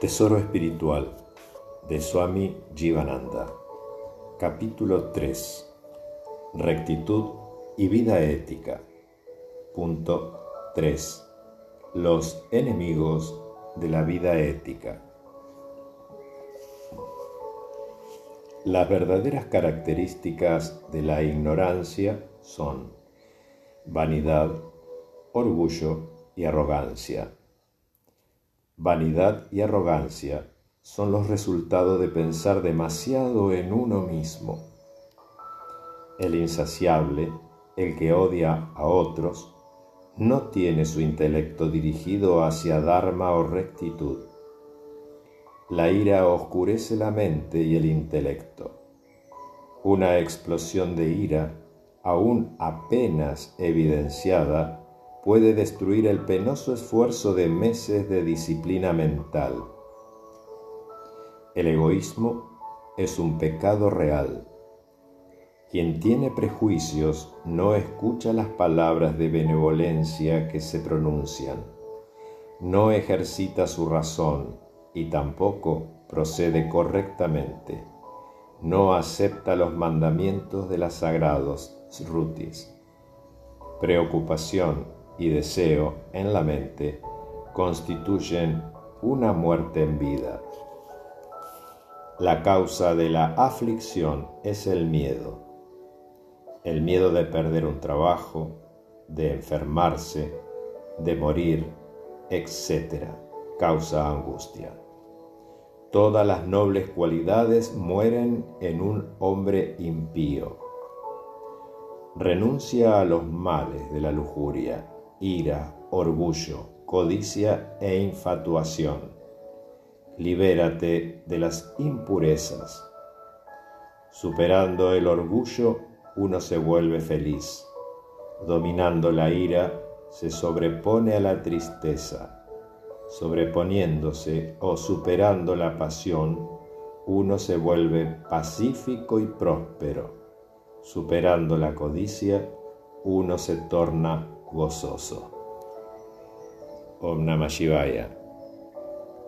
Tesoro Espiritual de Swami Jivananda. Capítulo 3 Rectitud y vida ética. Punto 3 Los enemigos de la vida ética. Las verdaderas características de la ignorancia son vanidad, orgullo y arrogancia. Vanidad y arrogancia son los resultados de pensar demasiado en uno mismo. El insaciable, el que odia a otros, no tiene su intelecto dirigido hacia Dharma o rectitud. La ira oscurece la mente y el intelecto. Una explosión de ira, aún apenas evidenciada, puede destruir el penoso esfuerzo de meses de disciplina mental. El egoísmo es un pecado real. Quien tiene prejuicios no escucha las palabras de benevolencia que se pronuncian, no ejercita su razón y tampoco procede correctamente, no acepta los mandamientos de las sagrados rutis. Preocupación y deseo en la mente constituyen una muerte en vida. La causa de la aflicción es el miedo. El miedo de perder un trabajo, de enfermarse, de morir, etc. causa angustia. Todas las nobles cualidades mueren en un hombre impío. Renuncia a los males de la lujuria ira, orgullo, codicia e infatuación. Libérate de las impurezas. Superando el orgullo, uno se vuelve feliz. Dominando la ira, se sobrepone a la tristeza. Sobreponiéndose o superando la pasión, uno se vuelve pacífico y próspero. Superando la codicia, uno se torna gozoso. Om Namah Shivaya.